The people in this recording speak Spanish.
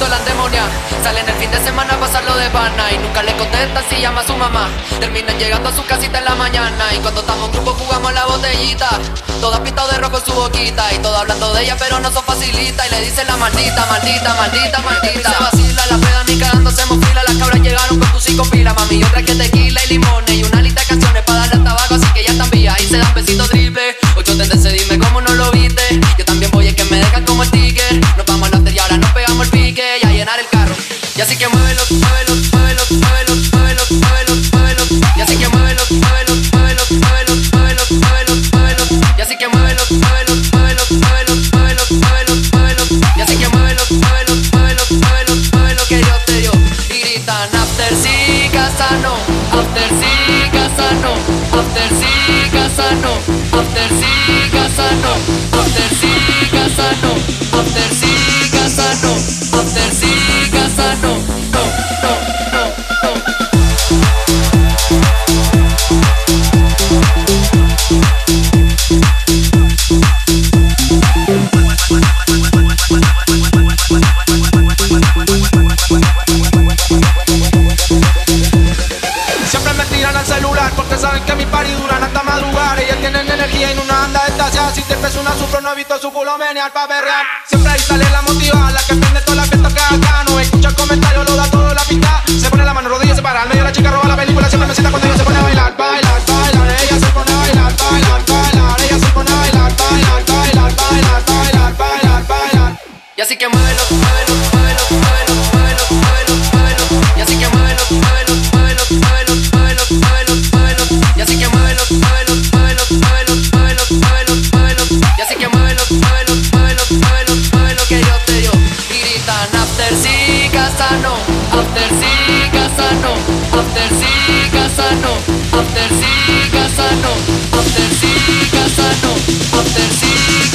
la demonia Salen el fin de semana a pasarlo de pana Y nunca le contestan si llama a su mamá. Terminan llegando a su casita en la mañana Y cuando estamos en grupo jugamos la botellita. Todas pintado de rojo en su boquita Y todo hablando de ella pero no son facilita Y le dicen la maldita, maldita, maldita, maldita. Se vacila, la peda ni cagando hacemos fila Las cabras llegaron con tus cinco pilas Mami, yo traje tequila y limones Y una lista de canciones para darle al tabaco Así que ya están vía. Y se dan besitos drible Y así que muévelo, muévelo, muévelo, muévelo, muévelo, muévelo, muévelo. Y así que muévelo, muévelo, muévelo, muévelo, muévelo, muévelo, muévelo. Y así que muévelo, muévelo, muévelo, muévelo, muévelo, muévelo, muévelo. Y así que muévelo, muévelo, muévelo, muévelo, muévelo que yo te dio. Y gritan after sí, casano, after sí, casano, after sí, casano, after sí, casano, duran hasta madrugar. Ellas tienen energía y no una anda estasia. Si te pesa una sufro, no he visto su culo menear pa' berrear. Siempre ahí sale la motiva, la que prende toda la fiesta que acá. No escucha el comentario, lo da todo la pista. Se pone la mano, rodilla, se para al medio, la chica roba la película. Siempre me sienta cuando ella se pone a bailar, bailar, bailar. Ella se pone a bailar, bailar, bailar. Ella se pone a bailar, bailar, bailar, bailar, bailar, bailar, bailar. Y así que muévelo, muévelo, casano, after sí, casano, after sí, casano, after sí, casano, after sí, casano, after sí,